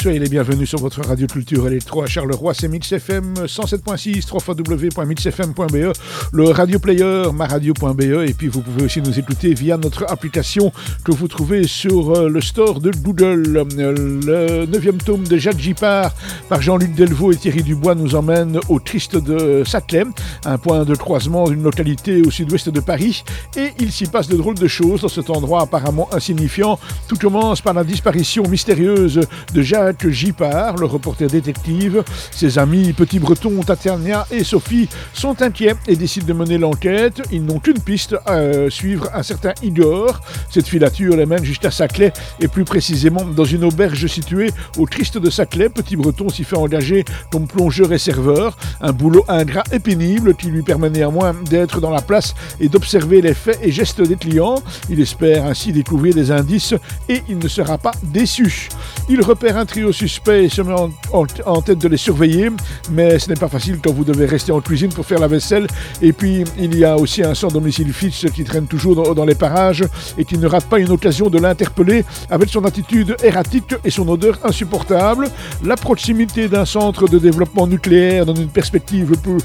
Soyez les bienvenus sur votre radio culture électro à Charleroi, c'est Mix FM 107.6, www.mixfm.be, le radio player, maradio.be, et puis vous pouvez aussi nous écouter via notre application que vous trouvez sur euh, le store de Doodle. Le neuvième tome de Jacques Gipard par Jean-Luc Delvaux et Thierry Dubois nous emmène au Triste de Saclay, un point de croisement d'une localité au sud-ouest de Paris, et il s'y passe de drôles de choses dans cet endroit apparemment insignifiant. Tout commence par la disparition mystérieuse de Jacques Gipard, le reporter détective. Ses amis Petit Breton, Tatiana et Sophie sont inquiets et décident de mener l'enquête. Ils n'ont qu'une piste à suivre, un certain Igor. Cette filature les mène juste à Saclay et plus précisément dans une auberge située au Triste de Saclay. Petit Breton s'y fait engager comme plongeur et serveur, un boulot ingrat et pénible qui lui permet néanmoins d'être dans la place et d'observer les faits et gestes des clients. Il espère ainsi découvrir des indices et il ne sera pas déçu. Il repère un trio suspect et se met en, tête de les surveiller, mais ce n'est pas facile quand vous devez rester en cuisine pour faire la vaisselle. Et puis il y a aussi un sans domicile fixe qui traîne toujours dans, les parages et qui ne rate pas une occasion de l'interpeller avec son attitude erratique et son odeur insupportable. La proximité d'un centre de développement nucléaire donne une perspective plus,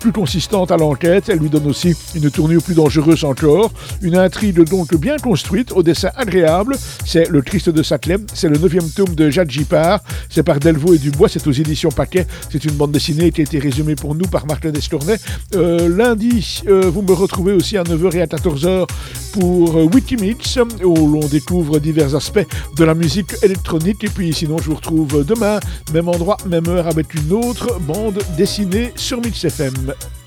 plus consistante à l'enquête. Elle lui donne aussi une tournure plus dangereuse encore. Une intrigue donc bien construite, au dessin agréable. C'est Le Christ de Saclay. C'est le neuvième tome de Jacques Gipard. C'est par Delvaux et Dubois. C'est aux éditions Paquet. C'est une bande dessinée qui a été résumée pour nous par Martin Descornet. Euh, lundi, euh, vous me retrouvez aussi à 9h et à 14h pour euh, Wikimix, où l'on découvre divers aspects de la musique électronique. Et puis sinon, je vous retrouve demain, même endroit, même heure, avec une autre bande dessinée sur Mix FM. um,